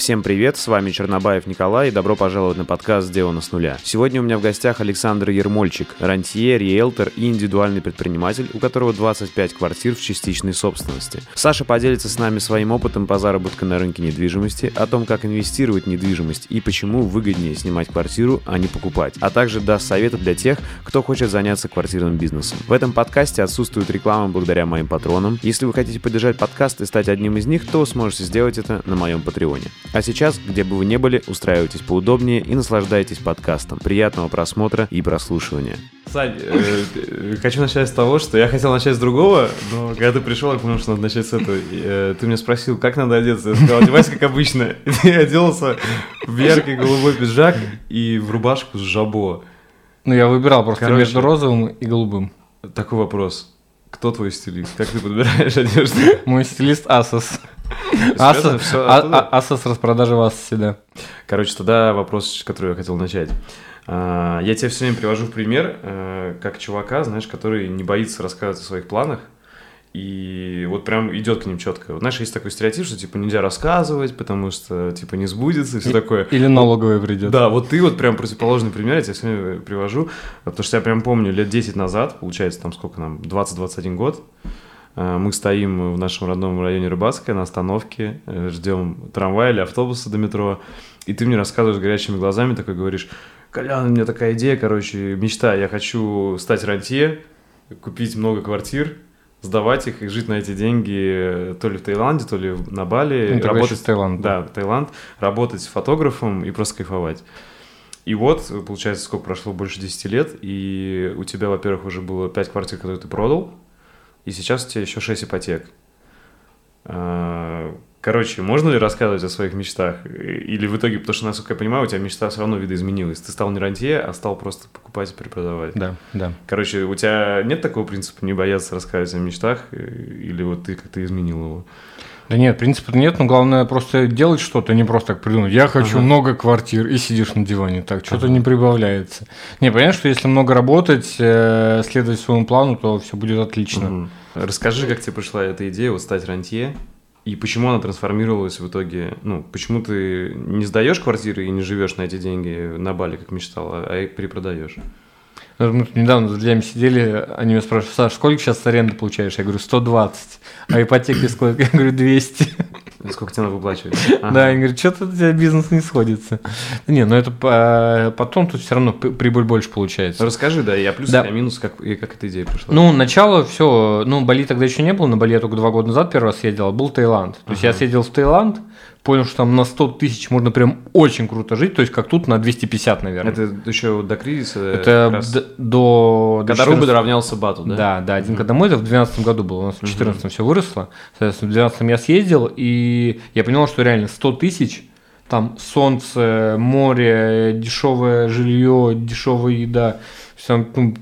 Всем привет, с вами Чернобаев Николай и добро пожаловать на подкаст «Сделано с нуля». Сегодня у меня в гостях Александр Ермольчик, рантье, риэлтор и индивидуальный предприниматель, у которого 25 квартир в частичной собственности. Саша поделится с нами своим опытом по заработку на рынке недвижимости, о том, как инвестировать в недвижимость и почему выгоднее снимать квартиру, а не покупать, а также даст советы для тех, кто хочет заняться квартирным бизнесом. В этом подкасте отсутствует реклама благодаря моим патронам. Если вы хотите поддержать подкаст и стать одним из них, то сможете сделать это на моем патреоне. А сейчас, где бы вы ни были, устраивайтесь поудобнее и наслаждайтесь подкастом. Приятного просмотра и прослушивания. Сань, э, э, хочу начать с того, что я хотел начать с другого, но когда ты пришел, я понял, что надо начать с этого. Э, ты меня спросил, как надо одеться. Я сказал, одевайся как обычно. И ты оделся в яркий голубой пиджак и в рубашку с жабо. Ну, я выбирал просто Короче. между розовым и голубым. Такой вопрос. Кто твой стилист? Как ты подбираешь одежду? Мой стилист Asos. Asos, а- а- Asos распродажа в Asos, да. Короче, тогда вопрос, который я хотел начать. А, Я тебе все время привожу в пример, э, как чувака, знаешь, который не боится рассказывать о своих планах, и вот прям идет к ним четко. Вот, знаешь, есть такой стереотип, что типа нельзя рассказывать, потому что типа не сбудется и все такое. Или налоговая придет. Да, вот ты вот прям противоположный пример, я тебе время привожу, потому что я прям помню лет 10 назад, получается там сколько нам, 20-21 год, э, мы стоим в нашем родном районе Рыбацкая на остановке, э, ждем трамвая или автобуса до метро, и ты мне рассказываешь горячими глазами, такой говоришь, Колян, у меня такая идея, короче, мечта, я хочу стать рантье, купить много квартир, сдавать их и жить на эти деньги э, то ли в Таиланде, то ли на Бали, Ну, работать еще Таиланд, да, Таиланд, работать фотографом и просто кайфовать. И вот, получается, сколько прошло, больше 10 лет, и у тебя, во-первых, уже было 5 квартир, которые ты продал, и сейчас у тебя еще 6 ипотек. А, Короче, можно ли рассказывать о своих мечтах? Или в итоге, потому что, насколько я понимаю, у тебя мечта все равно видоизменилась. Ты стал не рантье, а стал просто покупать и перепродавать. Да, да. Короче, у тебя нет такого принципа не бояться рассказывать о мечтах? Или вот ты как-то изменил его? Да нет, принципа нет, но главное просто делать что-то, не просто так придумать. Я хочу Ага. много квартир, и сидишь на диване, так, что-то не прибавляется. Не, понятно, что если много работать, э, следовать своему плану, то все будет отлично. Мгм. Расскажи, как тебе пришла эта идея вот стать рантье, и почему она трансформировалась в итоге, ну, почему ты не сдаешь квартиры и не живешь на эти деньги на Бали, как мечтал, а перепродаешь? Даже Мы недавно с друзьями сидели, они меня спрашивают, Саш, сколько сейчас аренды получаешь? Я говорю, 120. А ипотеки сколько? Я говорю, 200. Сколько тебе надо выплачивать? Ага. Да, они говорят, что-то у тебя бизнес не сходится. Не, но это по- потом тут все равно прибыль больше получается. Расскажи, да, я плюс, Да. я минус, как, и как эта идея пришла. Ну, начало все, ну, Бали тогда еще не было, на Бали я только два года назад первый раз ездил, а был Таиланд. То есть я съездил в Таиланд, понял, что там на 100 тысяч можно прям очень круто жить, то есть как тут на 250, наверное. это еще до кризиса? Это раз д- до... Когда 14 рубль равнялся бату, да? Да, да, один домой, это в 2012 году было, у нас в 2014 все выросло. Соответственно, в 2012 я съездил, и я понял, что реально 100 тысяч, там солнце, море, дешевое жилье, дешевая еда, всё, ну,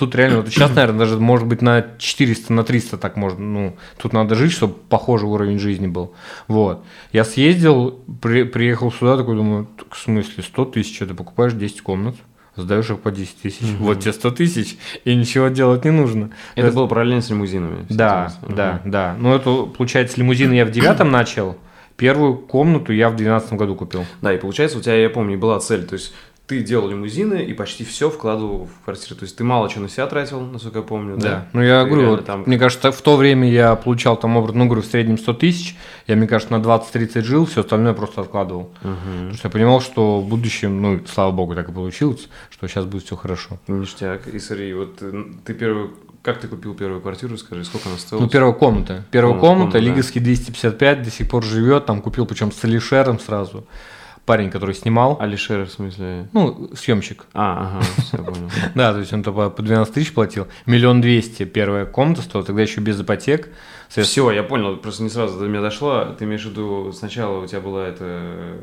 тут реально, вот сейчас, наверное, даже может быть на 400, на 300 так можно, ну, тут надо жить, чтобы похожий уровень жизни был. Вот. Я съездил, при- приехал сюда, такой думаю, «Так, в смысле, 100 тысяч, ты покупаешь 10 комнат? Сдаешь их по 10 тысяч. Вот тебе 100 тысяч, и ничего делать не нужно. Это было параллельно с лимузинами. Да, естественно. да, да. Ну, это, получается, лимузин я в девятом начал, первую комнату я в двенадцатом году купил. Да, и получается, у тебя, я помню, была цель, то есть ты делал лимузины и почти все вкладывал в квартиру. То есть ты мало чего на себя тратил, насколько я помню. Да. Ну, я Ты говорю, вот, там- мне кажется, в то время я получал там, образ, ну, говорю, в среднем 100 тысяч, я, мне кажется, на 20-30 жил, все остальное просто откладывал. Мгм. Потому что я понимал, что в будущем, ну, слава богу, так и получилось, что сейчас будет все хорошо. Ништяк. И смотри, вот э, ты первую... Как ты купил первую квартиру, скажи, сколько она стоила? Ну, первая комната. Первая Комната, комната, комната, да. Лиговский 255, до сих пор живет, там купил, причем с Алишером сразу. Парень, который снимал, Алишер, в смысле? ну, съемщик. А, ага, все, понял. Да, то есть он по по 12 тысяч платил. Миллион двести первая комната стоила, тогда еще без ипотек. Все, я понял, просто не сразу до меня дошло. Ты имеешь в виду, сначала у тебя была это...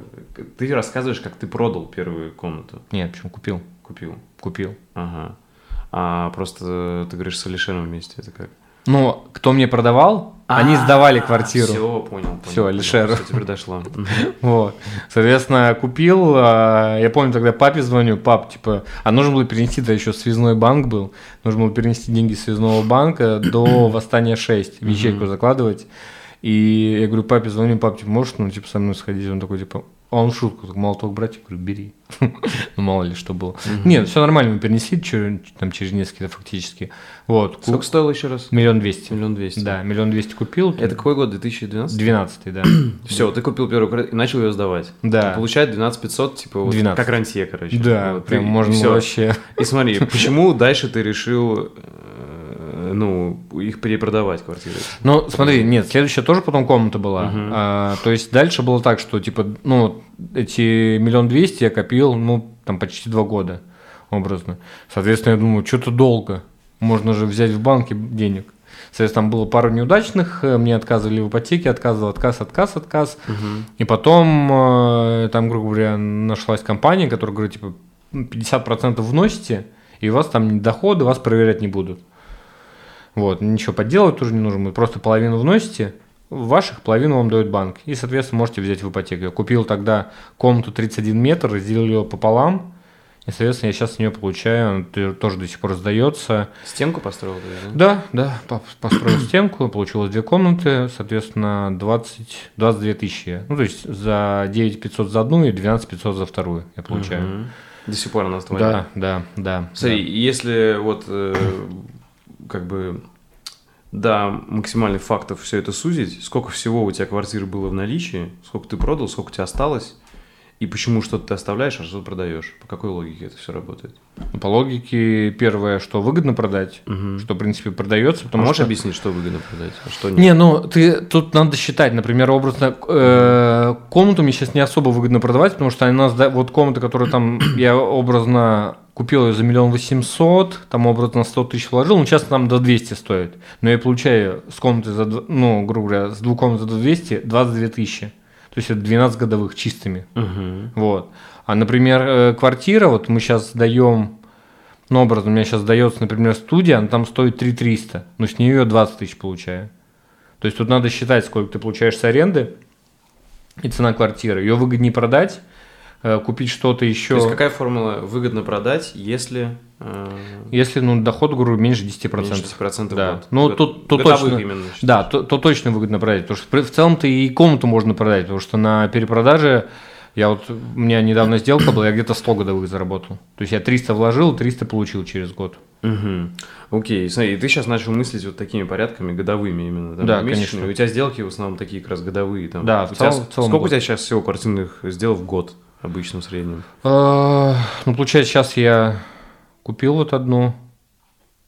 Ты рассказываешь, как ты продал первую комнату. Нет, почему купил? Купил. Купил. Ага. А просто ты говоришь с Алишером вместе, это как? Но кто мне продавал, они сдавали квартиру. Все, понял. понял. Алишер. Всё, теперь дошло. Вот. Соответственно, купил. а, Я помню, тогда папе звоню, пап, типа, а нужно было перенести, да еще связной банк был, нужно было перенести деньги связного банка до восстания 6, в ячейку закладывать. И я говорю, папе звоню, пап, типа, можешь, ну, типа, со мной сходить? Он такой, типа, а он шутку, так, молоток брать, я говорю, бери. ну, мало ли что было. Нет, все нормально, мы перенесли там через несколько фактически. Вот. Сколько стоило еще раз? Миллион двести. Миллион двести. Да, миллион двести купил. Это какой год? 2012? Двенадцатый, да. Все, ты купил первую квартиру и начал ее сдавать. Да. Получает 12 500, типа, вот 12. как рантье, короче. Да, прям можно вообще. И смотри, почему дальше ты решил, э, ну, их перепродавать квартиры? Ну, смотри, нет, следующая тоже потом комната была. А, то есть дальше было так, что типа, ну, эти миллион двести я копил, ну, там почти два года, образно. Соответственно, я думаю, что-то долго. Можно же взять в банке денег. Соответственно, там было пару неудачных, э, мне отказывали в ипотеке, отказывал, отказ, отказ, отказ. И потом э, там, грубо говоря, нашлась компания, которая говорит, типа, 50% вносите, и у вас там доходы, вас проверять не будут. Вот, ничего подделать тоже не нужно, вы просто половину вносите, ваших половину вам дает банк, и, соответственно, можете взять в ипотеку. Я купил тогда комнату 31 метр, разделил ее пополам, и, соответственно, я сейчас с нее получаю, она т- тоже до сих пор сдается. Стенку построил да? Да, да, по- построил стенку, получилось две комнаты, соответственно, 20, 22 тысячи. Ну, то есть за 9 500 за одну и 12 500 за вторую я получаю. Мгм. До сих пор она твоя? Да, да, да. Смотри, если вот э, как бы да, максимальных фактов все это сузить, сколько всего у тебя квартир было в наличии, сколько ты продал, сколько у тебя осталось, и почему что-то ты оставляешь, а что-то продаешь? По какой логике это все работает? да. По логике, первое, что выгодно продать, что, в принципе, продается, А потому можешь что... объяснить, что выгодно продать, а что нет? Не, ну ты тут надо считать, например, образно э, комнату мне сейчас не особо выгодно продавать, потому что она сда- вот комната, которую там я образно купил ее за миллион восемьсот, там образно 100 тысяч вложил, ну сейчас там до 200 стоит, но я получаю с комнаты за, ну грубо говоря, с двух комнат за 200 22 тысячи, то есть это 12 годовых чистыми. Мгм. Вот. А, например, э, квартира, вот мы сейчас сдаем, ну, образно, у меня сейчас сдается, например, студия, она там стоит 3 300, но с нее 20 тысяч получаю. То есть тут надо считать, сколько ты получаешь с аренды и цена квартиры. Ее выгоднее продать, купить что-то еще. То есть какая формула выгодно продать, если э, Если, ну, доход, говорю, меньше 10%. меньше 10% Да. в год? Ну, Год- тут- тут годовых точно- именно. Да, то, то точно выгодно продать. Потому что в целом-то и комнату можно продать, потому что на перепродаже я вот, у меня недавно сделка была, я где-то 100 годовых заработал. То есть я 300 вложил, 300 получил через год. Мгм. Окей, смотри, и ты сейчас начал мыслить вот такими порядками, годовыми именно, да? Да, конечно. У тебя сделки в основном такие как раз годовые. Там. Да, в тебя целом- с- в целом Сколько год. у тебя сейчас всего квартирных сделок в год обычно в среднем? А, Ну, получается, сейчас я купил вот одну,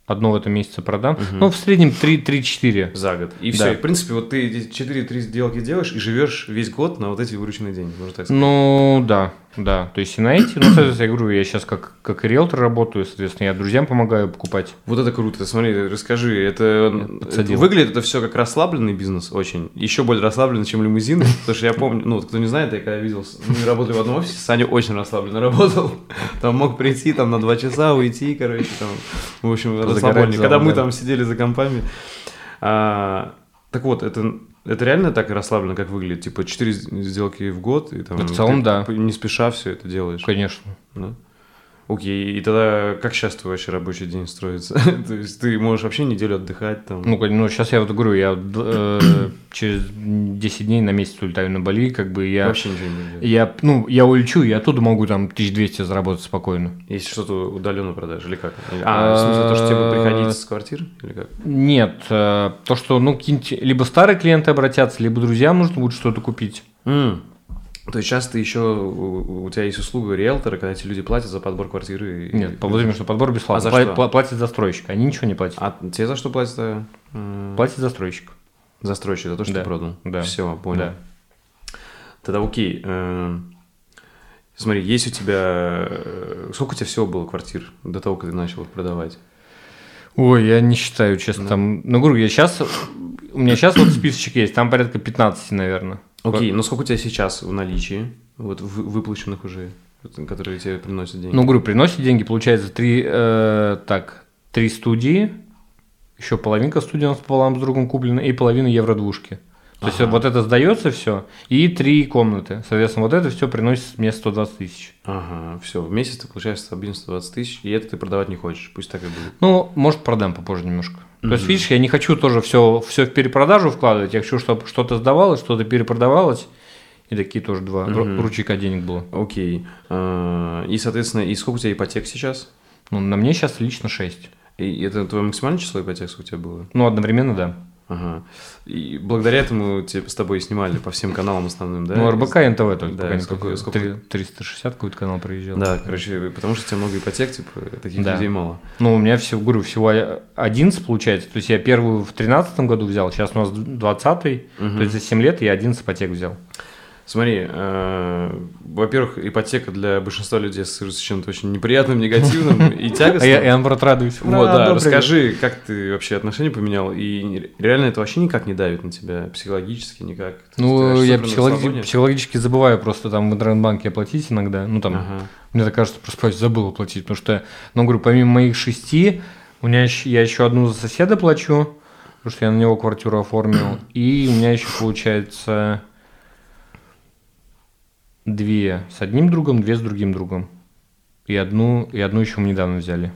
одну в этом месяце продам. Ну, в среднем 3-4. За год. И Да. все. И, в принципе, вот ты эти 4-3 сделки делаешь и живешь весь год на вот эти вырученные деньги, можно так сказать. Ну, да, да. То есть и на эти, ну, соответственно, я говорю, я сейчас как, как риэлтор работаю, соответственно, я друзьям помогаю покупать. Вот это круто. Смотри, расскажи, это, это выглядит это все как расслабленный бизнес очень. Еще более расслабленный, чем лимузины. Потому что я помню, ну, вот кто не знает, я когда видел, мы работали в одном офисе, Саня очень расслабленно работал. Там мог прийти там на два часа, уйти, короче, там, в общем, залом, Когда мы там сидели за компами. А, так вот, это, это реально так расслабленно, как выглядит? Типа 4 сделки в год, и там В целом, да. не спеша все это делаешь. Конечно. Да? Окей, и тогда как сейчас твой вообще рабочий день строится? То есть ты можешь вообще неделю отдыхать там? Ну, ну, сейчас я вот говорю, я э, через 10 дней на месяц улетаю на Бали, как бы я... Вообще ничего не делаешь. Я, ну, я улечу, и оттуда могу там 1200 заработать спокойно. Если что-то удаленно продашь или как? А, в смысле, то, что тебе приходить с квартир или как? Нет, э, то, что, ну, какие-нибудь либо старые клиенты обратятся, либо друзьям нужно будет что-то купить. М. То есть сейчас ты еще, у, тебя есть услуга риэлтора, когда эти люди платят за подбор квартиры? и- Нет, по вот именно, что подбор бесплатно. А за Пла- что? пла- Платит застройщик, они ничего не платят. А тебе за что платят? э, м, Платит застройщик. Застройщик, за то, что Да, ты продал? да, Все, понял. Да. Тогда окей. э, Смотри, есть у тебя... э, Сколько у тебя всего было квартир до того, как ты начал их продавать? Ой, я не считаю, честно, там... Ну, говорю, я сейчас... У меня сейчас вот списочек есть, там порядка 15, наверное. Окей, но сколько у тебя сейчас в наличии, вот вы- выплаченных уже, которые тебе приносят деньги? Ну, говорю, приносит деньги, получается, три, э, так, три студии, еще половинка студии у нас пополам с другом куплена, и половина евро-двушки. То есть вот это сдается все, и три комнаты. Соответственно, вот это все приносит мне 120 тысяч. Ага, все, в месяц ты получаешь стабильно 120 тысяч, и это ты продавать не хочешь, пусть так и будет. Ну, может, продам попозже немножко. То есть, видишь, я не хочу тоже все, все в перепродажу вкладывать, я хочу, чтобы что-то сдавалось, что-то перепродавалось. И такие тоже два Мгм. ручейка денег было. Окей. А, И, соответственно, и сколько у тебя ипотек сейчас? Ну, на мне сейчас лично 6. И это твое максимальное число ипотек, сколько у тебя было? Ну, одновременно, да. Ага. И благодаря этому тебе с тобой снимали по всем каналам основным, да? ну, РБК и НТВ только Да, пока сколько- сколько- Три- 360 какой-то канал проезжал. Да, короче, потому что у тебя много ипотек, типа, таких Да. людей мало. Ну, у меня всего, говорю, всего 11 получается. То есть я первую в 13 году взял, сейчас у нас 20 Мгм. То есть за 7 лет я 11 ипотек взял. Смотри, э, во-первых, ипотека для большинства людей ассоциируется с чем-то очень неприятным, негативным и А тягостным. я, я наоборот радуюсь. Вот, Ура, да, расскажи, как ты вообще отношения поменял, и реально это вообще никак не давит на тебя, психологически никак? Ты Ну, я психологи- психологически забываю просто там в интернет-банке оплатить иногда. Ну, там, Ага. мне так кажется, просыпаюсь, забыл оплатить. Потому что, ну, говорю, помимо моих шести, у меня еще, я еще одну за соседа плачу, потому что я на него квартиру оформил. И у меня еще получается две с одним другом, две с другим другом. И одну, и одну еще мы недавно взяли.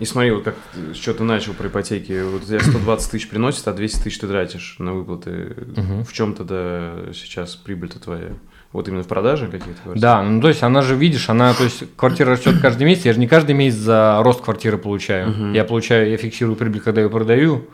И смотри, вот как чего ты начал про ипотеки. Вот тебя 120 тысяч приносит, а 200 тысяч ты тратишь на выплаты. В чем тогда сейчас прибыль-то твоя? Вот именно в продаже каких-то квартир? Да, ну то есть она же, видишь, она, то есть квартира растет каждый месяц, я же не каждый месяц за рост квартиры получаю. Мгм. Я получаю, я фиксирую прибыль, когда ее продаю,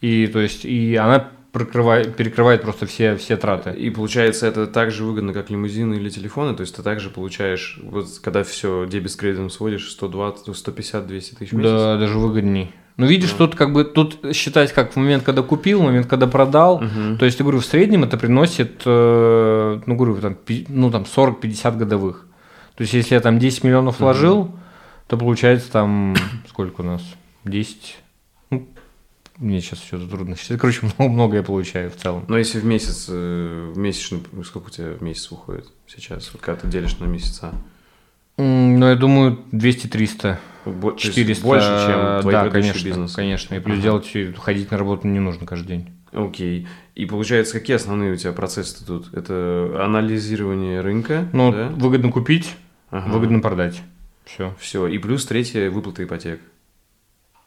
и то есть, и она прикрывает, перекрывает просто все, все траты. И получается, это так же выгодно, как лимузины или телефоны. То есть ты также получаешь, вот когда все дебет с кредитом сводишь, 120, 150, 200 тысяч в месяц. Да, даже выгодней. Ну, видишь, Да. тут как бы, тут считать как в момент, когда купил, в момент, когда продал. Мгм. То есть, я говорю, в среднем это приносит, э, ну, говорю, там, ну, там 40-50 годовых. То есть, если я там 10 миллионов вложил, то получается там, сколько у нас? 10, ну, мне сейчас все трудно считать. Короче, много, много я получаю в целом. Но если в месяц, э, в месячный, сколько у тебя в месяц выходит сейчас, вот когда ты делишь на месяца? Ну, я думаю, 200-300. Бо- то есть 400. больше, чем твой да, конечно, бизнес. конечно. И плюс Ага. делать, ходить на работу не нужно каждый день. Окей. И получается, какие основные у тебя процессы тут? Это анализирование рынка, Ну, да? выгодно купить, Ага. выгодно продать. Все. Все. И плюс третье выплата ипотек.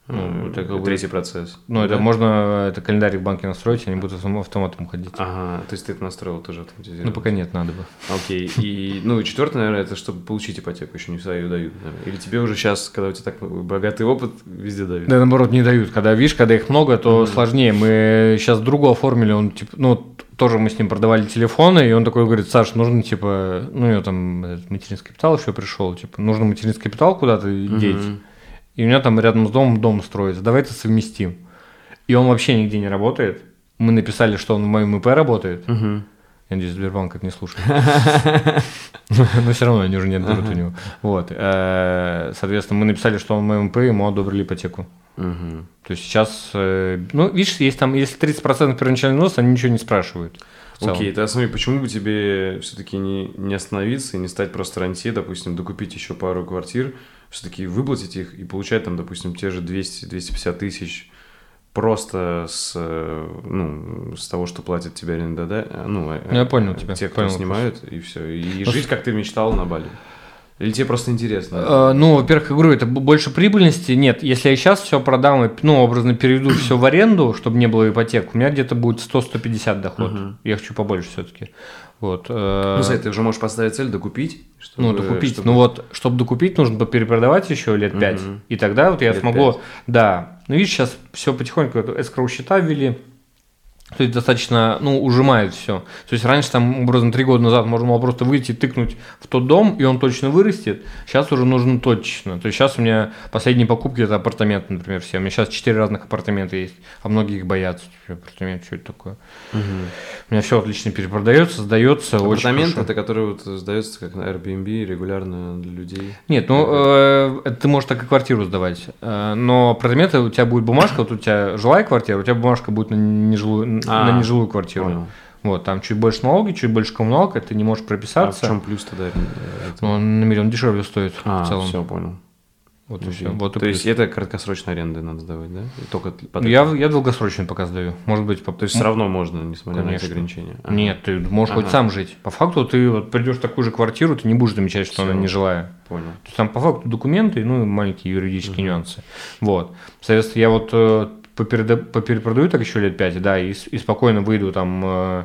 Ну, Э, это как бы- третий процесс. Ну, это Да? можно, это календарь в банке настроить, они будут автом- автоматом ходить. Ага, то есть ты это настроил тоже автоматизировано. Ну, пока нет, надо бы. Окей. И, ну, и четвертое, наверное, это чтобы получить ипотеку, еще не всегда ее дают. наверное. Или тебе уже сейчас, когда у тебя так богатый опыт, везде дают. Да, наоборот, не дают. Когда, видишь, когда их много, то сложнее. Мы сейчас другу оформили, он, типа, ну, тоже мы с ним продавали телефоны, и он такой говорит, Саш, нужно, типа, ну, у него там материнский капитал еще пришел, типа, нужно материнский капитал куда-то Мгм. деть. И у меня там рядом с домом дом строится, давай это совместим. И он вообще нигде не работает. Мы написали, что он в моем ИП работает. Мгм. Я надеюсь, Сбербанк это не слушает. Но все равно они уже не отберут у него. Вот. э, Соответственно, мы написали, что он в моем ИП, ему одобрили ипотеку. То есть сейчас, э, ну, видишь, есть там, если 30% первоначальный взнос, они ничего не спрашивают. Целом. Окей, тогда смотри, почему бы тебе все-таки не, не остановиться и не стать просто рантье, допустим, докупить еще пару квартир, все-таки выплатить их и получать там, допустим, те же 200-250 тысяч просто с, э, ну, с того, что платят тебе аренда, да? Ну, э, Ну, я понял тебя, Те, кто понял снимают, и все. И Ну, жить, как ты мечтал на Бали. Или тебе просто интересно? Э, Ну, во-первых, я говорю, это больше прибыльности. Нет, если я сейчас все продам, и, ну, образно переведу все в аренду, чтобы не было ипотек, у меня где-то будет 100-150 доход. Мгм. Я хочу побольше все-таки. Вот. э, Ну, смотри, ты уже можешь поставить цель докупить. Ну, чтобы- докупить. чтобы- Ну вот, чтобы докупить, нужно перепродавать еще лет 5. Мгм. И тогда вот я Лет смогу. пять. Да. Ну, видишь, сейчас все потихоньку эскроу счета ввели. То есть достаточно, ну, ужимает все. То есть раньше там, образно, три года назад можно было просто выйти, тыкнуть в тот дом, и он точно вырастет. Сейчас уже нужно точно. То есть сейчас у меня последние покупки это апартаменты, например, все. У меня сейчас четыре разных апартамента есть, а многие их боятся. Типа, Апартамент, что это такое? Мгм. У меня все отлично перепродается, сдается. Апартамент это который вот сдается как на Airbnb регулярно для людей. Нет, ну э, ты можешь так и квартиру сдавать. Э, но апартаменты у тебя будет бумажка, вот у тебя жилая квартира, у тебя бумажка будет на нежилую, А, на нежилую квартиру. Понял. Вот, там чуть больше налоги, чуть больше коммуналка, ты не можешь А в прописаться. чем плюс тогда? э, это? он на миллион дешевле стоит А, в целом. все, понял. Вот и все. Вот и То есть плюс. это краткосрочная аренда надо сдавать, да? И Только под я, я долгосрочно пока сдаю. Может быть, по... То есть все равно можно, несмотря на Конечно. эти ограничения. Ага. Нет, ты можешь хоть Ага. сам жить. По факту ты вот придешь в такую же квартиру, ты не будешь замечать, что Всё. она нежилая. Понял. То есть там по факту документы, ну и маленькие юридические Мгм. нюансы. Вот. Соответственно, я вот э, попереда- поперепродаю так еще лет пять, да, и, и спокойно выйду там э,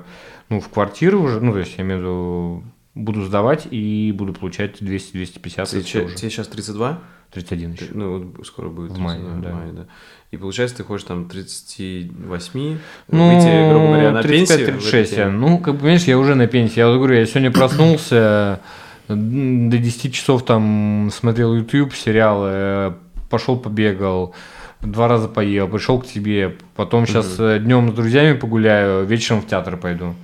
ну, в квартиру уже, ну, то есть я имею в виду, буду сдавать и буду получать 200-250 Ты и всё че- уже. тебе сейчас 32? 31 Ты- еще. Ну, вот скоро будет. В мае, 32, да. в мае, да. И получается, ты хочешь там 38, Ну, выйти, грубо говоря, на 35-36, пенсию. в этой я. теме. Ну, как бы, понимаешь, я уже на пенсии. Я вот говорю, я сегодня проснулся, м, до 10 часов там смотрел YouTube, сериалы, пошел побегал, два раза поел, пришел к тебе, потом сейчас днем с друзьями погуляю, вечером в театр пойду.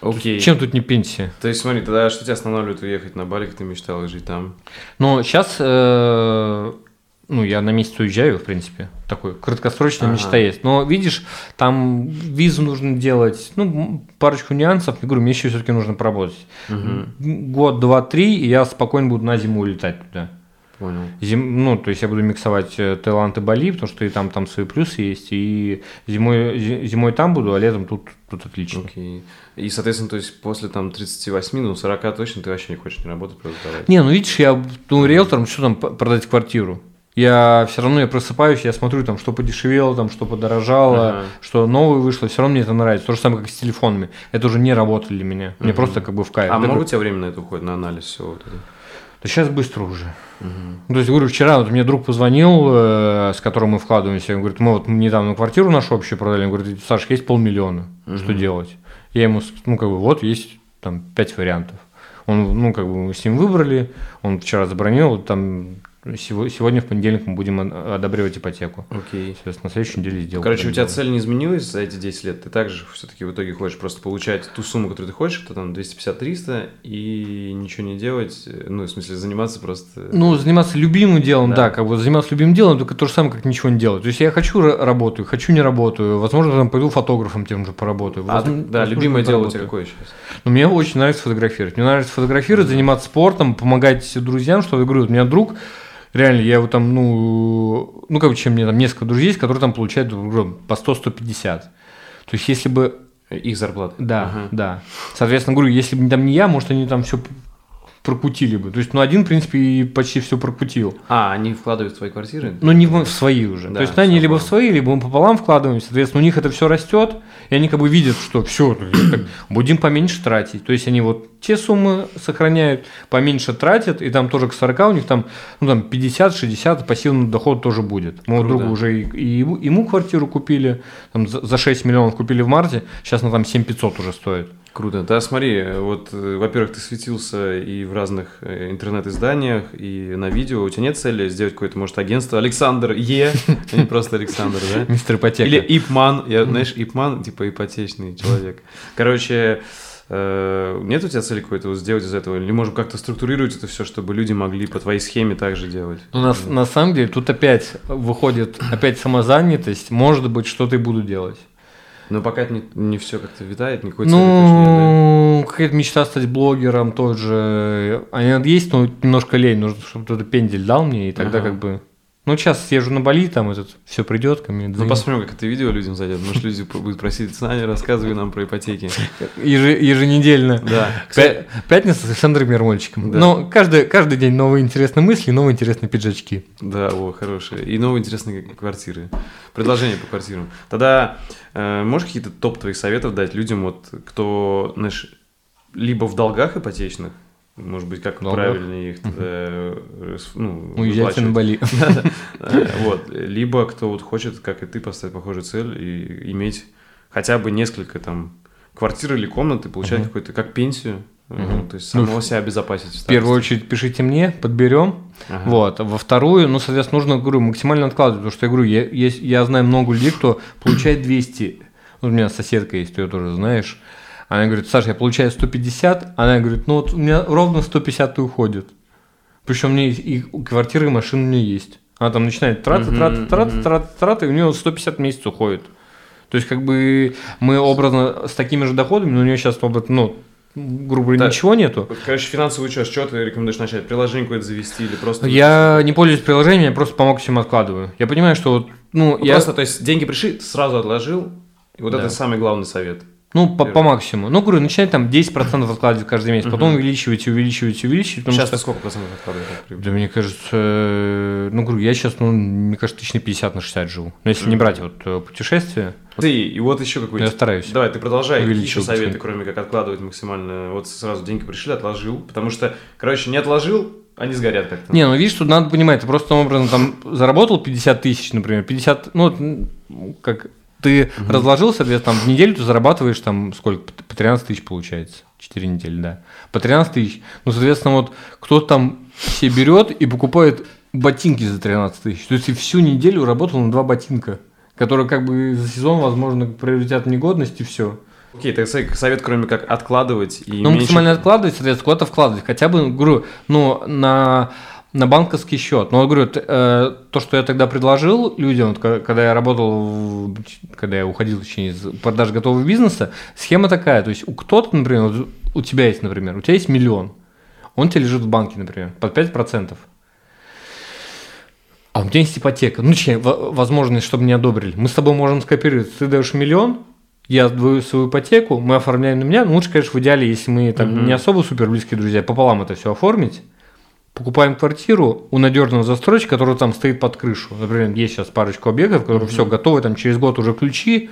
Окей. Чем тут не пенсия? То есть, смотри, тогда что тебя останавливает уехать на Бали, как ты мечтал жить там? Но сейчас, ну, я на месяц уезжаю, в принципе. Такой краткосрочная Ага. мечта есть. Но видишь, там визу нужно делать, ну, парочку нюансов. Я говорю, мне еще все-таки нужно поработать. Мгм. Год, два, три, и я спокойно буду на зиму улетать туда. Понял. Зим, ну, то есть я буду миксовать э, Таиланд и Бали, потому что и там, там свои плюсы есть. И зимой, зи- зимой там буду, а летом тут, тут отлично. Окей. И, соответственно, то есть после там 38, ну, 40 точно ты вообще не хочешь не работать, просто давать. Не, ну видишь, я ну, риэлтором, что там продать квартиру? Я все равно я просыпаюсь, я смотрю там, что подешевело, там, что подорожало, Ага. что новое вышло, все равно мне это нравится. То же самое, как с телефонами. Это уже не работает для меня. Мне Мгм. просто как бы в кайф. А Я много у тебя времени на это уходит, на анализ всего вот этого? Да сейчас быстро уже. Ну, То есть, говорю, вчера вот мне друг позвонил, э, с которым мы вкладываемся, он говорит, мы вот недавно квартиру нашу общую продали, он говорит, Саш, есть полмиллиона, что Мгм. делать? Я ему, ну, как бы, вот есть там пять вариантов. Он, ну, как бы, мы с ним выбрали, он вчера забронил, там, сегодня в понедельник мы будем о- одобряать ипотеку. Окей. Соответственно, на следующей неделе сделаем. Короче, у тебя цель не изменилась за эти 10 лет? Ты также все-таки в итоге хочешь просто получать ту сумму, которую ты хочешь, это там 250-300, и ничего не делать, э, ну, в смысле, заниматься просто... Ну, заниматься любимым делом, Да. да. как бы заниматься любимым делом, только то же самое, как ничего не делать. То есть я хочу ра- работаю, хочу не работаю, возможно, там пойду фотографом тем же поработаю. а, Возможно, да, возможно, любимое дело у тебя поработаю. какое сейчас? Ну, мне очень нравится фотографировать. Мне нравится фотографировать, заниматься спортом, помогать друзьям, что я говорю, вот у меня друг, реально, я его там, ну, ну, как бы, чем мне там несколько друзей есть, которые там получают по 100-150. То есть, если бы, Их зарплата? да, Ага. да. Соответственно, говорю, если бы там не я, может, они там все прокутили бы. То есть, ну, один, в принципе, и почти все прокутил. А, они вкладывают в твои квартиры? Но не в в свои уже. Да, То есть они либо в свои, либо мы пополам вкладываем. Соответственно, у них это все растет, и они как бы видят, что все, будем поменьше тратить. То есть они вот те суммы сохраняют, поменьше тратят, и там тоже к 40 у них там, ну, там 50-60 пассивный доход тоже будет. Круто. другу уже и, и ему, квартиру купили, там, за, за 6 миллионов купили в марте, сейчас она там 7 500 уже стоит. Круто. Да, смотри, вот, э, во-первых, ты светился и в разных э, интернет-изданиях, и на видео. У тебя нет цели сделать какое-то, может, агентство Александр Е, а не просто Александр, да? Мистер ипотека. Или Ипман, я, знаешь, Ипман, типа ипотечный человек. Короче, э, нет у тебя цели какой-то вот сделать из этого? Или можем как-то структурировать это все, чтобы люди могли по твоей схеме также делать? Ну, на, на самом деле, тут опять выходит, опять самозанятость, может быть, что-то и буду делать. Но пока это не, не все как-то витает, никакой цели точно нет, Ну, какая-то мечта стать блогером тоже. Она есть, но немножко лень. Нужно, чтобы кто-то пендель дал мне, и тогда Ага. как бы... Ну, сейчас съезжу на Бали, там этот все придет ко мне. Ну, посмотрим, как это видео людям зайдет. Может, люди будут просить, Саня, рассказывай нам про ипотеки. Еже- еженедельно. Да. Пя- Пятница с Александром Ермольчиком. Да. Но каждый, каждый день новые интересные мысли, новые интересные пиджачки. Да, о, хорошие. И новые интересные квартиры. Предложения по квартирам. Тогда э, можешь какие-то топ твоих советов дать людям, вот, кто, знаешь, либо в долгах ипотечных, может быть, как В долгах? правильнее их э, с- ну, Уезжайте на выплачивать. Бали. Э, Вот. Либо кто вот хочет, как и ты, поставить похожую цель и иметь хотя бы несколько там квартир или комнаты, получать Мгм. какую-то, как пенсию, э, Мгм. то есть Ну, самого себя обезопасить. В первую очередь пишите мне, подберем. Ага. Вот. Во вторую, ну, соответственно, нужно, говорю, максимально откладывать, потому что я говорю, я, есть- я знаю много людей, кто получает 200. Вот у меня соседка есть, ты ее тоже знаешь. Она говорит, Саша, я получаю 150. Она говорит, ну вот у меня ровно 150 и уходит. Причем у меня и, квартира, и машина у меня есть. Она там начинает траты, траты, траты, траты, траты, и у нее 150 в месяц уходит. То есть, как бы мы образно с такими же доходами, но у нее сейчас, ну, грубо говоря, Да. ничего нету. Вот, короче, финансовый учет, что ты рекомендуешь начать? Приложение какое-то завести или просто... Я не пользуюсь приложением, я просто по максимуму откладываю. Я понимаю, что ну, Ну, я, Просто, то есть, деньги пришли, сразу отложил, и вот Да. это самый главный совет. Ну, по, по максимуму. Ну, говорю, начинать там 10% откладывать каждый месяц, потом увеличивать, увеличивать, увеличивать. Сейчас что- сколько процентов откладываешь? Да мне кажется, э, ну, говорю, я сейчас, ну, мне кажется, тысяч на 50 на 60 живу. Но если не брать вот э, путешествия, Ты, и вот еще я какой-то... стараюсь. Давай, ты продолжай. Какие еще советы, кроме как откладывать максимально? Вот сразу деньги пришли, отложил. Потому что, короче, не отложил, они сгорят как-то. Не, ну видишь, тут надо понимать, ты просто образом там заработал 50 тысяч, например, 50, ну, как ты разложил, соответственно, там в неделю ты зарабатываешь там сколько, по 13 тысяч получается, 4 недели, да, по 13 тысяч, ну, соответственно, вот кто-то там себе берет и покупает ботинки за 13 тысяч, то есть ты всю неделю работал на два ботинка, которые как бы за сезон, возможно, приобретят негодность и все. Окей, так совет, совет, кроме как откладывать и Ну, меньше... максимально откладывать, соответственно, куда-то вкладывать. Хотя бы, говорю, ну, на, на банковский счет. Но, говорю, т- э, то, что я тогда предложил людям, когда я работал, когда я уходил, точнее, из продажи готового бизнеса, схема такая. То есть, у кто-то, например, у тебя есть, например, у тебя есть миллион, он тебе лежит в банке, например, под 5%. А у меня есть ипотека. Ну, точнее, во- возможность, чтобы не одобрили. Мы с тобой можем скопироваться. Ты даешь миллион, я даю свою ипотеку, мы оформляем на меня. Ну, лучше, конечно, в идеале, если мы там Мгм. не особо супер близкие друзья, пополам это все оформить. Покупаем квартиру у надежного застройщика, который там стоит под крышу. Например, есть сейчас парочку объектов, которые все готовы, там через год уже ключи,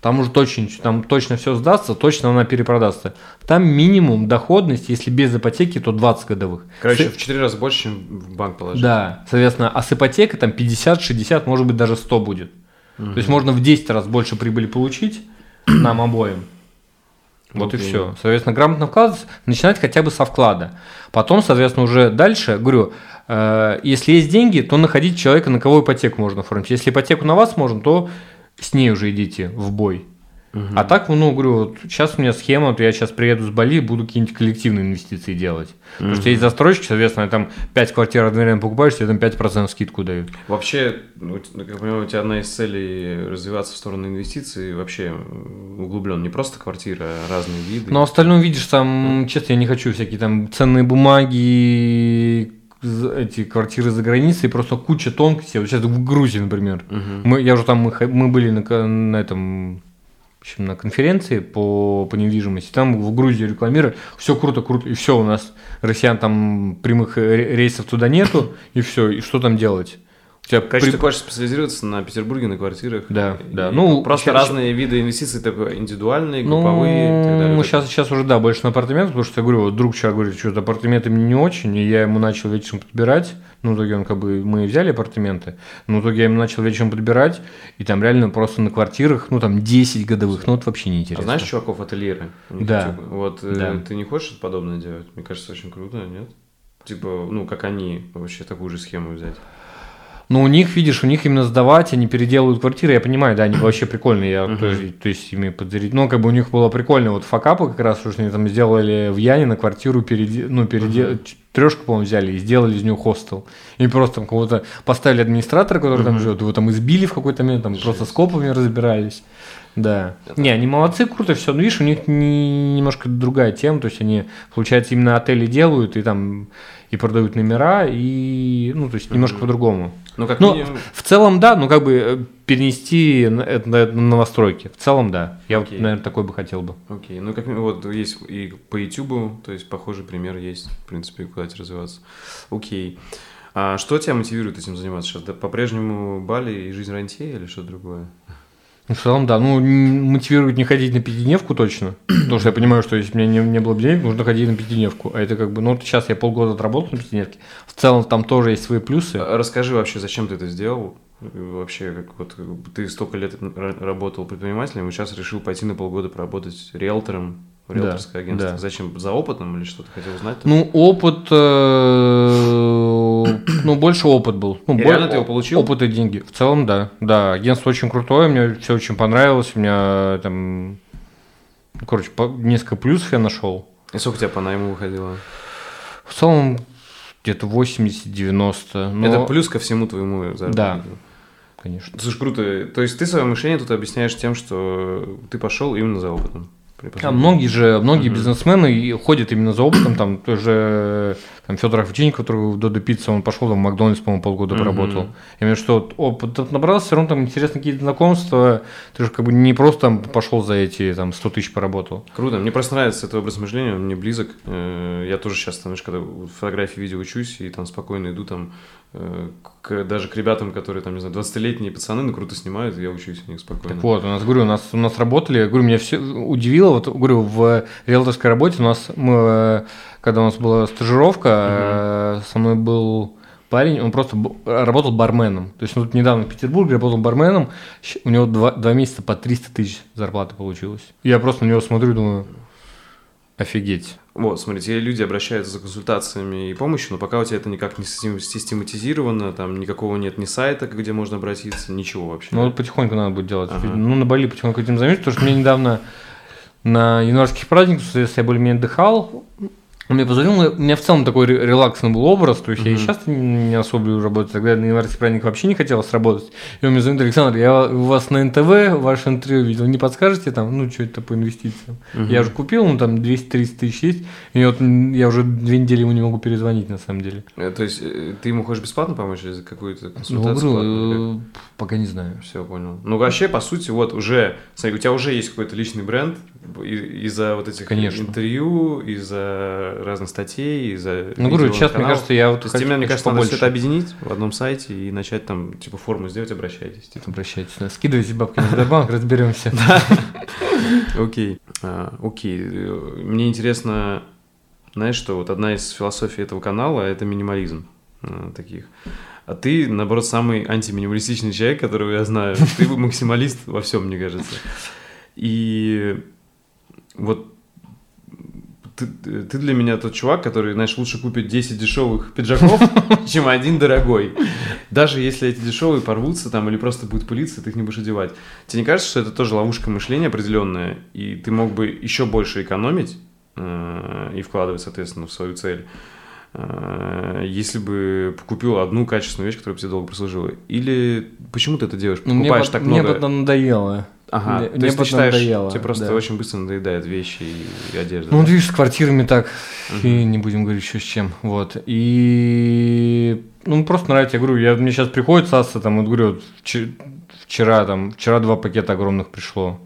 там уже точно, там точно все сдастся, точно она перепродастся. Там минимум доходность, если без ипотеки, то 20 годовых. Короче, С- в 4 раза больше, чем в банк положить. да, соответственно, а с ипотекой там 50, 60, может быть даже 100 будет. То есть можно в 10 раз больше прибыли получить нам обоим. Вот и Окей. все. Соответственно, грамотно вкладываться, начинать хотя бы со вклада. Потом, соответственно, уже дальше, говорю, э, если есть деньги, то находить человека, на кого ипотеку можно оформить. Если ипотеку на вас можно, то с ней уже идите в бой. А так, ну, говорю, вот сейчас у меня схема, вот я сейчас приеду с Бали, буду какие-нибудь коллективные инвестиции делать. Потому что есть застройщики, соответственно, там 5 квартир одновременно покупаешь, тебе там 5% скидку дают. Вообще, ну, как я понимаю, у тебя одна из целей развиваться в сторону инвестиций вообще углублен. Не просто квартира, а разные виды. Но остальное, видишь, там, честно, я не хочу всякие там ценные бумаги, эти квартиры за границей, просто куча тонкостей. Вот сейчас в Грузии, например. Мгм. Мы, я уже там, мы, мы были на, на этом, общем, на конференции по, по недвижимости. Там в Грузии рекламировали, все круто, круто, и все у нас россиян там прямых ре- рейсов туда нету, и все, и что там делать? Тебя Короче, при- ты хочешь специализироваться на Петербурге, на квартирах. Да, И- да. и Ну, просто щас- разные виды инвестиций, такое индивидуальные, групповые и так далее. Ну, сейчас, сейчас уже, да, больше на апартаменты, потому что я говорю, вот друг вчера говорит, что апартаменты мне не очень, и я ему начал вечером подбирать. Ну, в итоге он как бы, мы взяли апартаменты, но в итоге я ему начал вечером подбирать, и там реально просто на квартирах, ну, там 10 годовых, ну, это вообще не А интересно. знаешь чуваков ательеры? У них Да. типа, Вот э, Да. ты не хочешь подобное делать? Мне кажется, очень круто, нет? Типа, ну, как они вообще такую же схему взять. Ну, у них, видишь, у них именно сдавать, они переделывают квартиры, я понимаю, да, они вообще прикольные, я тоже, то есть ими подарить, ну, как бы у них было прикольно, вот факапы как раз, что они там сделали в Яне на квартиру, переде... ну, переде... трешку, по-моему, взяли и сделали из нее хостел. И просто там кого-то поставили администратора, который там Мгм. живет, его там избили в какой-то момент, там просто с копами разбирались. Да. Не, они молодцы, круто все. Но видишь, у них не- немножко другая тема. То есть они, получается, именно отели делают и там и продают номера, и ну, то есть немножко Мгм. по-другому. Ну, как Ну, минимум... в целом, да, ну как бы э, перенести это на, на новостройки. В целом, да. Я Окей. вот, наверное, такой бы хотел бы. Окей, ну как вот есть и по YouTube, то есть похожий пример есть, в принципе, куда развиваться. Окей. А что тебя мотивирует этим заниматься сейчас? Да, по-прежнему Бали и жизнь рантье или что-то другое? В целом, да. Ну, мотивирует не ходить на пятидневку точно. Потому что я понимаю, что если у меня не, не было бы денег, нужно ходить на пятидневку. А это как бы, ну, вот сейчас я полгода отработал на пятидневке. В целом, там тоже есть свои плюсы. А Расскажи вообще, зачем ты это сделал? Вообще, как вот ты столько лет работал предпринимателем, и сейчас решил пойти на полгода поработать риэлтором в Да, риэлторское агентство. да. Зачем? За опытом или что-то хотел узнать? Ну, опыт, ну, больше опыт был. Ну, И бо- реально ты его получил? Опыт и деньги. В целом, да. Да, агентство очень крутое, мне все очень понравилось. У меня там, короче, несколько плюсов я нашел. И сколько у тебя по найму выходило? В целом, где-то 80-90. но- Это плюс ко всему твоему заработку. Конечно. Слушай, круто. То есть ты свое мышление тут объясняешь тем, что ты пошел именно за опытом. А многие же, многие mm-hmm. бизнесмены ходят именно за опытом, там тоже там Федор Овчинник, который в Додо Пицца, он пошел там в Макдональдс, по-моему, полгода mm-hmm. поработал. Я имею в виду, что опыт набрался, все равно там интересны какие-то знакомства, ты же как бы не просто там пошел за эти там 100 тысяч поработал. Круто, мне просто нравится этот образ мышления, он мне близок. Э, я тоже сейчас, знаешь, когда фотографии, видео учусь, и там спокойно иду там к, даже к ребятам, которые там, не знаю, 20-летние пацаны, ну, круто снимают, я учусь у них спокойно. Так вот, у нас, говорю, у нас, у нас работали, говорю, меня все удивило, вот, говорю, в риэлторской работе у нас, мы, когда у нас была стажировка, угу. со мной был парень, он просто работал барменом. То есть он тут недавно в Петербурге работал барменом, у него два, два месяца по 300 тысяч зарплаты получилось. Я просто на него смотрю и думаю, офигеть. Вот, смотрите, люди обращаются за консультациями и помощью, но пока у тебя это никак не систематизировано, там никакого нет ни сайта, где можно обратиться, ничего вообще. Ну, вот потихоньку надо будет делать. Ага. Ну, на Бали потихоньку этим займусь, потому что мне недавно на январских праздниках, я более-менее отдыхал, он мне позвонил, у меня в целом такой релаксный был образ, то есть mm-hmm. я и сейчас не особо люблю работать, тогда на январский праздник вообще не хотелось работать. И он мне звонит, Александр, я у вас на НТВ ваше интервью видел, не подскажете там, ну, что это по инвестициям? Mm-hmm. Я уже купил, ну, там 200-300 тысяч есть, и вот я уже две недели ему не могу перезвонить, на самом деле. Э, то есть э, ты ему хочешь бесплатно помочь или за какую-то консультацию? Ну, пока не знаю. Все, понял. Ну, вообще, по сути, вот уже, смотри, у тебя уже есть какой-то личный бренд из-за вот этих Конечно. интервью, из-за разных статей, из-за Ну, говорю, сейчас, мне кажется, я вот То есть тебе, мне кажется, надо все это объединить в одном сайте и начать там, типа, форму сделать, обращайтесь. Типа. Обращайтесь. Да. Скидывайте бабки на Сбербанк, разберемся. Окей. А, окей. Мне интересно, знаешь, что вот одна из философий этого канала – это минимализм а, таких. А ты, наоборот, самый антиминималистичный человек, которого я знаю. Ты максималист во всем, мне кажется. И вот ты, ты для меня тот чувак, который, знаешь, лучше купить 10 дешевых пиджаков, чем один дорогой. Даже если эти дешевые порвутся там или просто будут пылиться, ты их не будешь одевать. Тебе не кажется, что это тоже ловушка мышления определенная, и ты мог бы еще больше экономить э, и вкладывать, соответственно, в свою цель, э, если бы купил одну качественную вещь, которая бы тебе долго прослужила? Или почему ты это делаешь? Ну, Покупаешь мне так много? Мне потом надоело. Ага, мне, то есть ты считаешь, надоело, тебе просто да. очень быстро надоедают вещи и, и одежда. Ну, да? видишь, с квартирами так, угу. и не будем говорить еще с чем, вот. И, ну, просто нравится, я говорю, я, мне сейчас приходит Саса, там, вот говорю, вчера, там, вчера два пакета огромных пришло.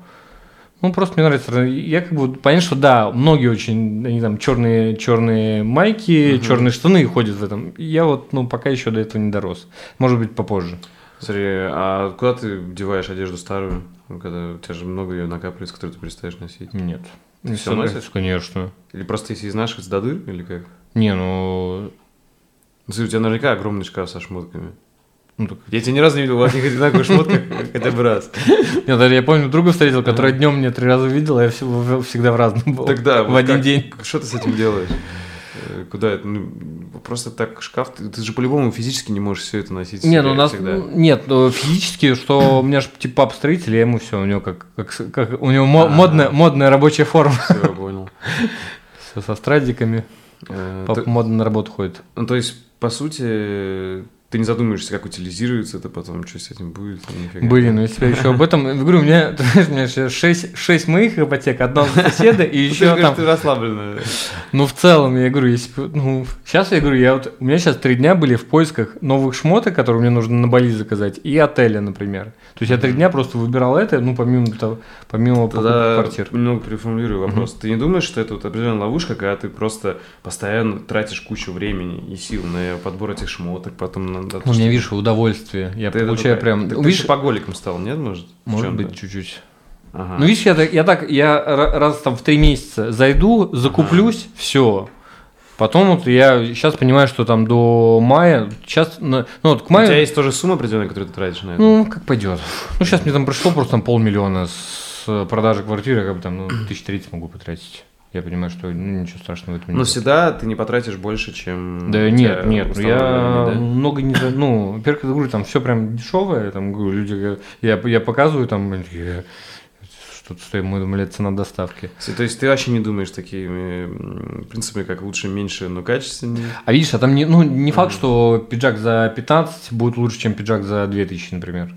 Ну, просто мне нравится. Я как бы понятно, что да, многие очень, они там черные, черные майки, угу. черные штаны ходят в этом. Я вот, ну, пока еще до этого не дорос. Может быть, попозже. Смотри, а куда ты деваешь одежду старую? Ну, когда у тебя же много ее накапливается, которую ты перестаешь носить. Нет. Ты все носишь? Конечно. Или просто если изнашивать до дыр, или как? Не, ну... Смотри, у тебя наверняка огромный шкаф со шмотками. Ну, так... Я тебя ни разу не видел в одних одинаковых шмотках хотя бы раз. Нет, даже я помню, друга встретил, который днем мне три раза видел, а я всегда в разном был. Тогда в один день. Что ты с этим делаешь? Куда это? Ну, просто так шкаф, ты, ты же по-любому физически не можешь все это носить. Не, ну у нас всегда. нет, ну, физически, что у меня же типа строитель, я ему все, у него как, как, как у него а. модная, модная рабочая форма. Все, понял. Все со страдиками. Э, папа модно на работу ходит. Ну то есть по сути ты не задумываешься, как утилизируется это потом, что с этим будет? Нифига. Были, но если я еще об этом говорю, у меня, у меня сейчас 6, 6 моих ипотек, одна соседа и еще там... Ты расслабленная. Ну, в целом, я говорю, если, ну, сейчас я говорю, я вот, у меня сейчас три дня были в поисках новых шмоток, которые мне нужно на Бали заказать, и отеля, например. То есть я три дня просто выбирал это, ну, помимо того, помимо Тогда квартир. немного переформулирую вопрос. Ты не думаешь, что это вот определенная ловушка, когда ты просто постоянно тратишь кучу времени и сил на подбор этих шмоток, потом на да, У меня, видишь, удовольствие. Я ты получаю это, прям... Ты, видишь, ты шопоголиком стал, нет, может? Может быть, чуть-чуть. Ага. Ну, видишь, я, я так, я раз там в три месяца зайду, закуплюсь, ага. все. Потом вот я сейчас понимаю, что там до мая, сейчас, ну вот к маю... У тебя есть тоже сумма определенная, которую ты тратишь на это? Ну, как пойдет. Ну, сейчас мне там пришло просто там полмиллиона с продажи квартиры, я как бы там, ну, тысяч тридцать могу потратить. Я понимаю, что ну, ничего страшного в этом нет. Но всегда ты не потратишь больше, чем. Да нет, нет. Я да? много не. Ну, во-первых, говорю, там все прям дешевое. Там говорю, люди, я, я показываю там что-то стоит, мы думали, цена доставки. То есть ты вообще не думаешь такими принципами, как лучше, меньше, но качественнее? А видишь, а там не, ну, не факт, что пиджак за 15 будет лучше, чем пиджак за 2000, например.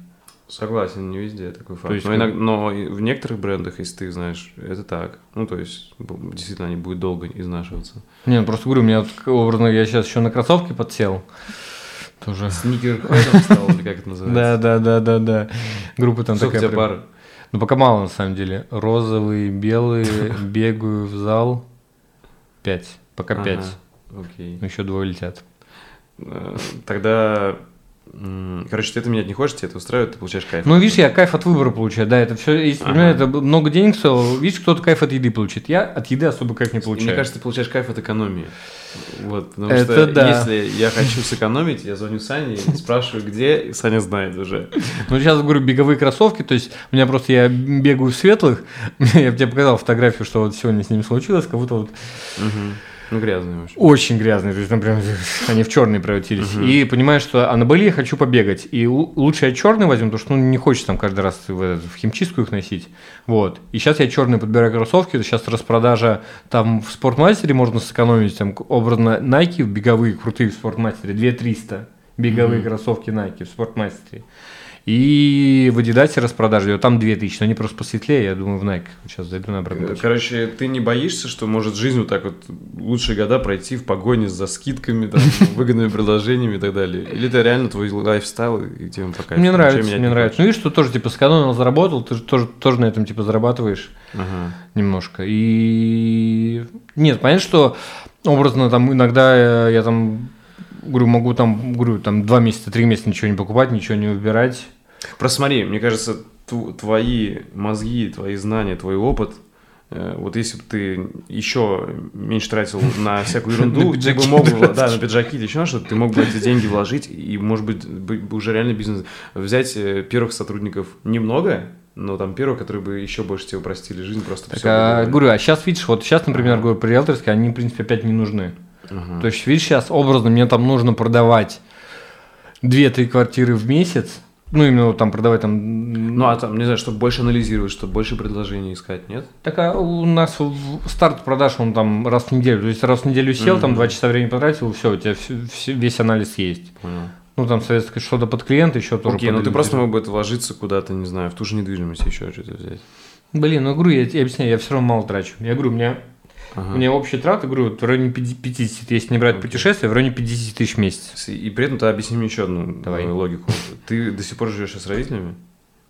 Согласен, не везде такой факт. есть но, иногда- но в некоторых брендах, если ты знаешь, это так. Ну, то есть, действительно, они будут долго изнашиваться. Не, ну просто говорю, у меня вот, образно, я сейчас еще на кроссовки подсел. Тоже. Сникерхедом стал, или как это называется? Да, да, да, да, да. Группа там Сколько такая. тебя прям- пар? Ну, пока мало, на самом деле. Розовые, белые, бегаю в зал. Пять. Пока пять. Окей. Ну, еще двое летят. Э, Тогда, короче, ты это менять не хочешь, тебе это устраивает, ты получаешь кайф. Ну, видишь, я кайф от выбора получаю. Да, это все, если Ага. это много денег стоило. Видишь, кто-то кайф от еды получит. Я от еды особо кайф не получаю. Мне кажется, ты получаешь кайф от экономии. Вот, потому Это что да. если я хочу сэкономить, я звоню Сане и спрашиваю, где, и Саня знает уже. Ну, сейчас говорю, беговые кроссовки, то есть у меня просто я бегаю в светлых, я тебе показал фотографию, что вот сегодня с ним случилось, как будто вот Мгм. Ну, грязный вообще. очень грязные, то есть там прям они в черный превратились. И понимаешь, что а на Бали я хочу побегать, и лучше я черный возьму, потому что ну, не хочется там каждый раз в, этот- в химчистку их носить. Вот. И сейчас я черные подбираю кроссовки, сейчас распродажа там в спортмастере можно сэкономить, там образно Nike беговые крутые в спортмастере, 2300 беговые кроссовки Nike в спортмастере. И в Adidas распродажа, ее там 2000, но они просто посветлее, я думаю, в Nike. Сейчас зайду на обратно. Короче, ты не боишься, что может жизнь вот так вот лучшие года пройти в погоне за скидками, там, выгодными предложениями и так далее? Или это реально твой лайфстайл и тебе по кайфу? Мне нравится, мне не нравится. Ну, видишь, что тоже, типа, сэкономил, заработал, ты же тоже, тоже на этом, типа, зарабатываешь? Ага. немножко. И нет, понятно, что образно там иногда я там, говорю, могу там, говорю, там два месяца, три месяца ничего не покупать, ничего не выбирать. Просто смотри, мне кажется, твои мозги, твои знания, твой опыт, э, вот если бы ты еще меньше тратил на всякую ерунду, ты бы мог да, на пиджаки или еще на что-то, ты мог бы эти деньги вложить и, может быть, бы- бы уже реально бизнес взять э, первых сотрудников немного, но там первых, которые бы еще больше тебе упростили жизнь, просто Так, а, говорю, а сейчас, видишь, вот сейчас, например, говорю, при риэлторске, они, в принципе, опять не нужны. То есть, видишь, сейчас образно мне там нужно продавать 2-3 квартиры в месяц, ну, именно там продавать там... Ну, а там, не знаю, чтобы больше анализировать, чтобы больше предложений искать, нет? Так а у нас старт продаж, он там раз в неделю. То есть раз в неделю сел, там Мгм. два часа времени потратил, все, у тебя весь анализ есть. Понял. Ну, там, соответственно, что-то под клиента, еще тоже Окей, ну ты просто мог бы это вложиться куда-то, не знаю, в ту же недвижимость еще что-то взять. Блин, ну, говорю, я тебе объясняю, я все равно мало трачу. Я говорю, у меня, Ага. у меня общие траты, говорю, вот в районе 50, если не брать Окей. путешествия, в районе 50 тысяч в месяц. И при этом ты объясни мне еще одну Давай. э, логику. Ты до сих пор живешь с родителями?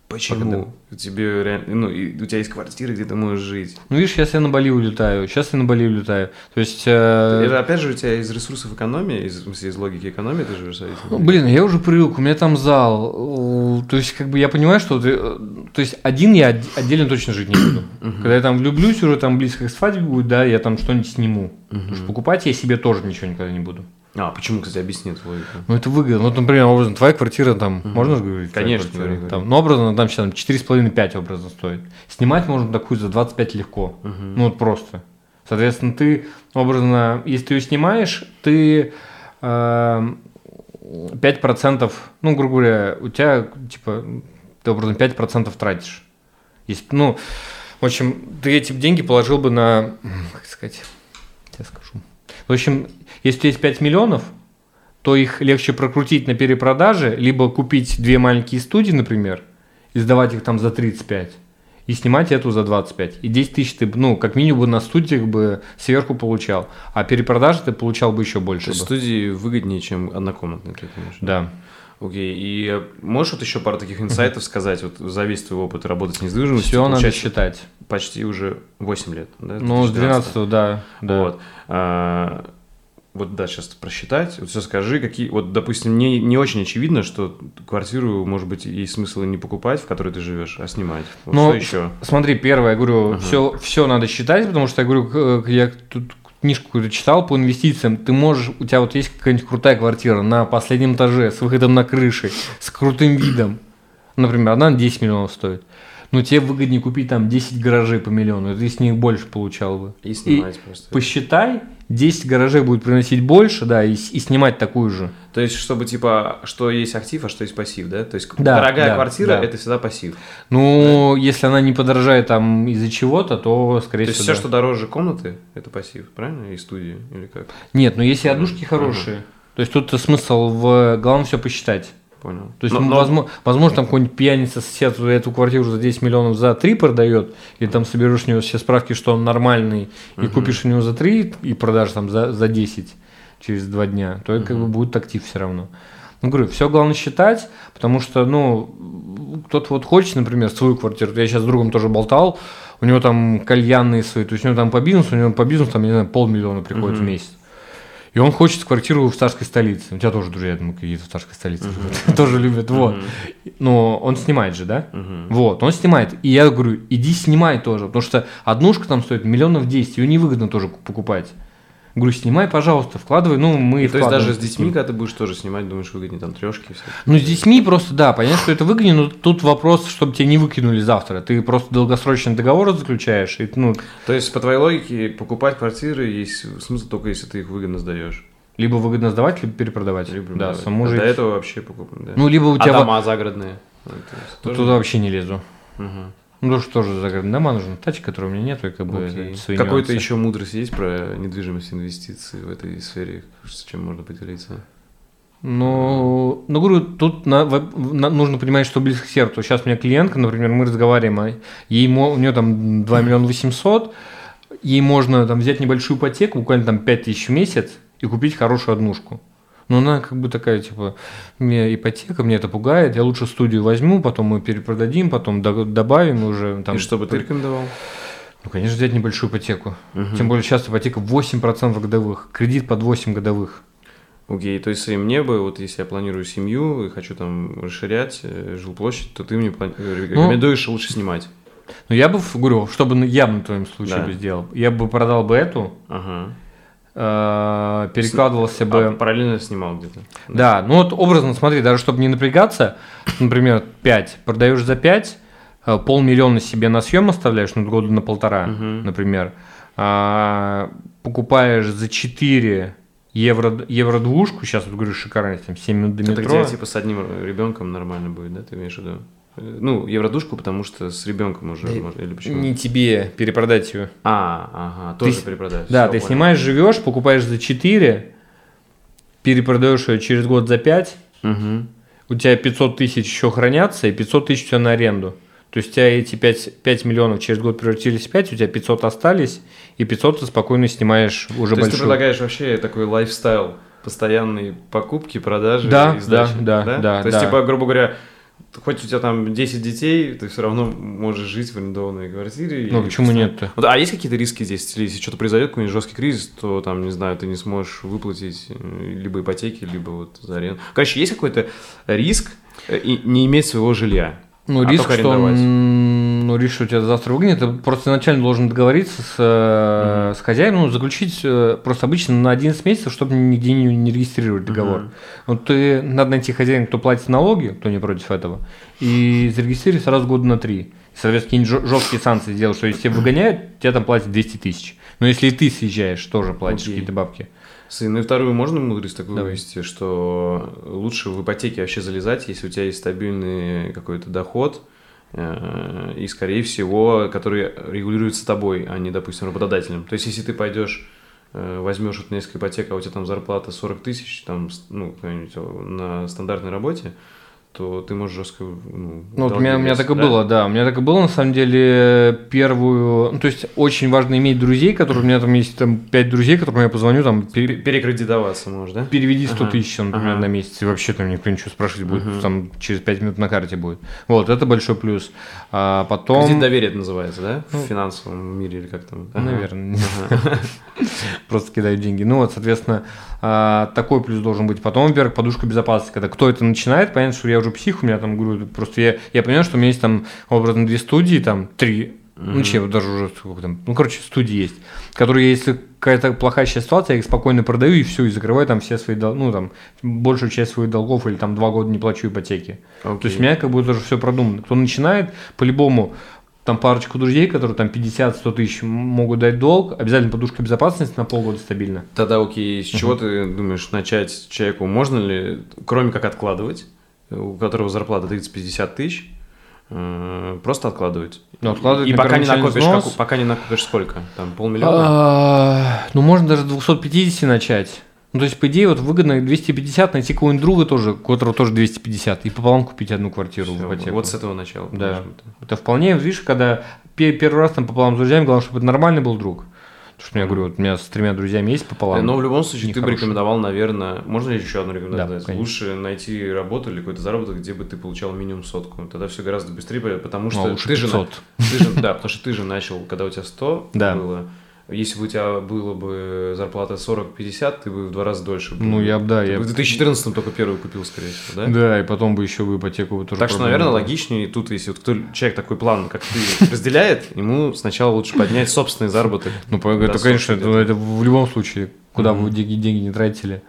Почему? Тебе реально, ну, и у тебя есть квартира, где ты можешь жить. Ну, видишь, сейчас я на Бали улетаю, сейчас я на Бали улетаю. То есть... э, Это опять же у тебя из ресурсов экономии, из, из логики экономии ты живешь? Блин, я уже привык, у меня там зал. То есть, как бы я понимаю, что ты, то есть один я отдельно точно жить не буду. Когда я там влюблюсь, уже там близко к свадьбе будет, да, я там что-нибудь сниму. Потому что покупать я себе тоже ничего никогда не буду. А, почему, кстати, объясни логику? Ну, это выгодно. Вот, например, образно, твоя квартира там, можно же говорить? Конечно, квартира? Там, ну, образно, там сейчас там 4,5-5 образно стоит. Снимать можно такую за 25 легко. Ну, вот просто. Соответственно, ты, образно, если ты ее снимаешь, ты э, 5%, ну, грубо говоря, у тебя, типа, ты, образно, 5% тратишь. Есть, ну, в общем, ты эти деньги положил бы на, как сказать, я скажу. В общем, если есть 5 миллионов, то их легче прокрутить на перепродаже, либо купить две маленькие студии, например, и сдавать их там за 35, и снимать эту за 25. И 10 тысяч ты, бы, ну, как минимум на студиях бы сверху получал, а перепродажи ты получал бы еще больше. То есть бы. студии выгоднее, чем однокомнатные, ты понимаешь? Да. Окей, и можешь вот еще пару таких инсайтов сказать, вот за весь твой опыт работы с недвижимостью? Все надо считать. Почти уже 8 лет, да? Ну, с 2012. 12 да. да. Вот. А, вот да, сейчас просчитать. Вот все скажи, какие. Вот, допустим, мне не очень очевидно, что квартиру, может быть, есть смысл не покупать, в которой ты живешь, а снимать. Вот Ну, что еще? Смотри, первое, я говорю, Ага. все, все надо считать, потому что я говорю, я тут книжку какую-то читал по инвестициям, ты можешь, у тебя вот есть какая-нибудь крутая квартира на последнем этаже с выходом на крыши, с крутым видом, например, одна 10 миллионов стоит, но тебе выгоднее купить там 10 гаражей по миллиону, и ты с них больше получал бы. И снимать просто. Посчитай, 10 гаражей будет приносить больше, да, и, и снимать такую же. То есть, чтобы типа, что есть актив, а что есть пассив, да? То есть, Да, дорогая да, квартира да. это всегда пассив. Ну, если она не подорожает там из-за чего-то, то, скорее То есть, всего, все, да. что дороже комнаты, это пассив, правильно? И студии, или как? Нет, но если одушки хорошие, то есть тут смысл в главное все посчитать. Понял. То есть, Но- ну, но- возможно, возможно, там какой-нибудь пьяница сосед эту квартиру за 10 миллионов за 3 продает, и там соберешь у него все справки, что он нормальный, и купишь у него за 3 и продашь там за, за 10 через 2 дня, то это как бы будет актив все равно. Ну, говорю, все главное считать, потому что, ну, кто-то вот хочет, например, свою квартиру. Я сейчас с другом тоже болтал, у него там кальянные свои, то есть у него там по бизнесу, у него по бизнесу там, не знаю, полмиллиона приходит в месяц. И он хочет квартиру в царской столице. У тебя тоже друзья, думаю, какие-то в царской столице. Тоже любят, вот. Но он снимает же, да? Вот, он снимает. И я говорю, иди снимай тоже, потому что однушка там стоит миллионов 10, ее невыгодно тоже покупать. Говорю, снимай, пожалуйста, вкладывай, ну, мы И то есть даже с детьми, когда ты будешь тоже снимать, думаешь, выгоднее там трешки и все. ну, с детьми просто, да, понятно, что это выгоднее, но тут вопрос, чтобы тебя не выкинули завтра. Ты просто долгосрочный договор заключаешь, и, ну, То есть, по твоей логике, покупать квартиры есть смысл только если ты их выгодно сдаешь. либо выгодно сдавать, либо перепродавать. Либо да, саму А жить. До этого вообще покупать. Да. Ну, либо у а тебя... во- дома загородные. Тоже- Туда вообще не лезу. Мгм. Ну, тоже тоже загородные дома нужны. Тачки, которой у меня нету, и как бы Окей. свои Какой-то нюансы. еще мудрость есть про недвижимость инвестиции в этой сфере, с чем можно поделиться? Ну, ну, говорю, тут на- на- нужно понимать, что близко к сердцу. Сейчас у меня клиентка, например, мы разговариваем, а ей, у нее там 2 миллиона 800, ей можно там взять небольшую ипотеку, буквально там 5 тысяч в месяц, и купить хорошую однушку. Но она как бы такая, типа, мне ипотека, мне это пугает, я лучше студию возьму, потом мы перепродадим, потом до- добавим уже там... И что бы ты рекомендовал? Ну, конечно, взять небольшую ипотеку. Тем более сейчас ипотека 8% годовых, кредит под 8 годовых. Окей, то есть и мне бы, вот если я планирую семью и хочу там расширять э, жилплощадь, то ты мне э, рекомендуешь лучше снимать. Ну, я бы, говорю, чтобы я бы на твоем случае Да. бы сделал, я бы продал бы эту, Ага. Э, перекладывался А бы... параллельно снимал где-то. Да, ну вот образно, смотри, даже чтобы не напрягаться, например, 5, продаешь за 5, э, полмиллиона себе на съем оставляешь, ну, года на полтора, Мгм. например, а, покупаешь за 4 евро, евро двушку, сейчас вот говорю шикарно, там 7 минут до Это метро. где типа с одним ребенком нормально будет, да? Ты имеешь в виду? Э, Ну, евродушку, потому что с ребенком уже Да можно. Или почему? Не тебе перепродать ее. А, ага, тоже с- перепродать. Да, Всё, ты понял. снимаешь, живешь, покупаешь за 4, перепродаешь ее через год за 5, Мгм. у тебя 500 тысяч еще хранятся, и 500 тысяч у тебя на аренду. То есть у тебя эти 5, 5 миллионов через год превратились в 5, у тебя 500 остались, и 500 ты спокойно снимаешь уже То есть ты большую. предлагаешь вообще такой лайфстайл постоянной покупки, продажи Да, и сдачи, да, да, да, То есть, да. типа, грубо говоря, хоть у тебя там 10 детей, ты все равно можешь жить в арендованной квартире. Ну и почему просто- нет-то? Вот, а есть какие-то риски здесь? Если что-то произойдет, какой-нибудь жесткий кризис, то там, не знаю, ты не сможешь выплатить э, либо ипотеки, либо вот за аренду. Короче, есть какой-то риск э, и не иметь своего жилья? Ну, а риск, что, м, ну, риск, что у тебя завтра выгонят, ты просто изначально должен договориться с, э, с хозяином, ну, заключить э, просто обычно на 11 месяцев, чтобы нигде не, не регистрировать договор. Мгм. Вот ты, надо найти хозяина, кто платит налоги, кто не против этого, и зарегистрировать сразу года на три. Соответственно, какие-нибудь жесткие санкции сделать, что если тебя выгоняют, тебя там платят 200 тысяч. Но если и ты съезжаешь, тоже платишь Окей. какие-то бабки. Сын, ну и вторую можно мудрость такую Давай. вывести, что лучше в ипотеке вообще залезать, если у тебя есть стабильный какой-то доход, э, и, скорее всего, который регулируется тобой, а не, допустим, работодателем. То есть, если ты пойдешь, э, возьмешь вот несколько ипотек, а у тебя там зарплата 40 тысяч, там, ну, э, на стандартной работе, то ты можешь жестко... Ну, Ну, вот у меня, у меня так и да? было, да. У меня так и было, на самом деле, первую... Ну, то есть, очень важно иметь друзей, которые... У меня там есть там, 5 друзей, которым я позвоню, там, Пе- пере- Перекредитоваться можешь, да? переведи 100 Ага, тысяч, например, ага. на месяц, и вообще там никто ничего спрашивать будет, Мгм. там, через 5 минут на карте будет. Вот, это большой плюс. А потом... Кредит доверия это называется, да? Ну, в финансовом мире или как там? Ага. Наверное. Просто кидают деньги. Ну вот, соответственно, а, такой плюс должен быть. Потом, во-первых, подушка безопасности. Когда кто это начинает, понятно, что я уже псих, у меня там, говорю, просто я, я понимаю, что у меня есть там, образно, две студии, там, три, ну, чем, вот даже уже сколько там, ну, короче, студии есть, которые, если какая-то плохая ситуация, я их спокойно продаю и все, и закрываю там все свои, дол- ну, там, большую часть своих долгов или там два года не плачу ипотеки. То есть у меня как бы уже все продумано. Кто начинает, по-любому, там парочку друзей, которые там 50-100 тысяч могут дать долг, обязательно подушка безопасности на полгода стабильно. Тогда окей, с чего ты думаешь начать человеку? Можно ли, кроме как откладывать, у которого зарплата 30-50 тысяч, э, просто откладывать? Ну, откладывать И пока не, накопишь, взнос. как- пока не накопишь сколько? Там полмиллиона? А, Ну, можно даже с 250 начать. Ну, то есть, по идее, вот выгодно 250 найти кого-нибудь друга тоже, которого тоже 250, и пополам купить одну квартиру в Всё, ипотеку. вот с этого начала. Да. в. Это вполне, видишь, когда пе- первый раз там пополам с друзьями, главное, чтобы это нормальный был друг. Потому что я говорю, вот у меня с тремя друзьями есть пополам. Но в любом случае, ты бы рекомендовал, наверное, можно ли еще одну рекомендацию? Да, лучше найти работу или какой-то заработок, где бы ты получал минимум сотку. Тогда все гораздо быстрее, потому Ну, что а лучше ты же, 500. ты же, да, потому что ты же начал, когда у тебя 100 Да. было. Если бы у тебя было бы зарплата 40-50, ты бы в два раза дольше был. Ну, я б- да, Ты я бы в 2014 только первую купил, скорее всего, да? Да, и потом бы еще бы ипотеку бы тоже Так что, наверное, была. логичнее тут, если вот кто человек такой план, как ты, разделяет, ему сначала лучше поднять собственный заработок. Ну, это, конечно, это, в любом случае, куда бы вы деньги не тратили,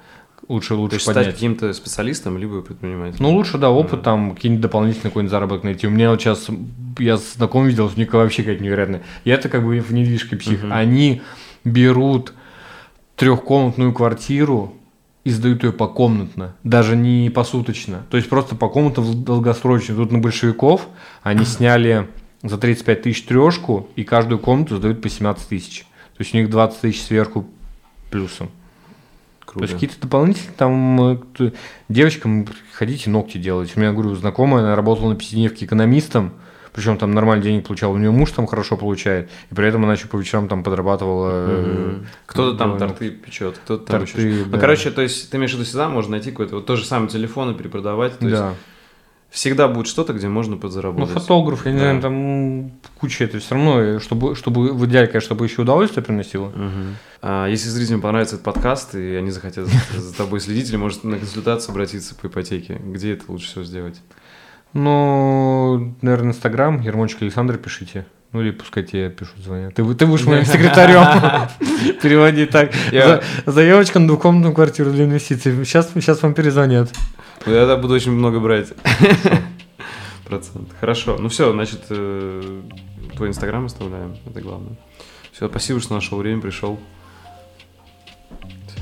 лучше То лучше есть стать поднять. каким-то специалистом, либо предпринимателем. Ну, лучше, да, опыт, Мгм. там, какие-нибудь дополнительные какой-нибудь заработок найти. У меня вот сейчас, я знаком видел, у них вообще какая-то невероятная. Я-то как бы в недвижке псих. Мгм. Они берут трехкомнатную квартиру и сдают ее покомнатно, даже не посуточно. То есть просто покомнатно в долгосрочно. Тут на большевиков они сняли за 35 тысяч трешку, и каждую комнату сдают по 17 тысяч. То есть у них 20 тысяч сверху плюсом. То Круто. есть какие-то дополнительные там э, девочкам ходите ногти делать. У меня, говорю, знакомая, она работала на пятидневке экономистом, причем там нормально денег получала. У нее муж там хорошо получает, и при этом она еще по вечерам там подрабатывала. Мгм. Кто-то там довольно- торты печет, кто-то там Торты, еще... да. Ну, короче, то есть ты имеешь в виду всегда можно найти какой-то вот тот же самый телефон и перепродавать. То есть Да. Всегда будет что-то, где можно Ну, подзаработать. фотограф, я не Да. знаю, там куча это все равно, чтобы, чтобы в идеале, конечно, чтобы еще удовольствие приносило. Мгм. А если зрителям понравится этот подкаст, и они захотят за- за тобой следить, или может на консультацию обратиться по ипотеке, где это лучше всего сделать? Ну, наверное, Инстаграм, Ермончик Александр пишите. Ну или пускай тебе пишут, звонят. Ты, ты будешь моим секретарем. Переводи так. Заявочка на двухкомнатную квартиру для инвестиций. Сейчас, сейчас вам перезвонят. Ну, Я тогда буду очень много брать. Процент. Хорошо. Ну все, значит, э, твой инстаграм оставляем. Это главное. Все, спасибо, что нашел время, пришел.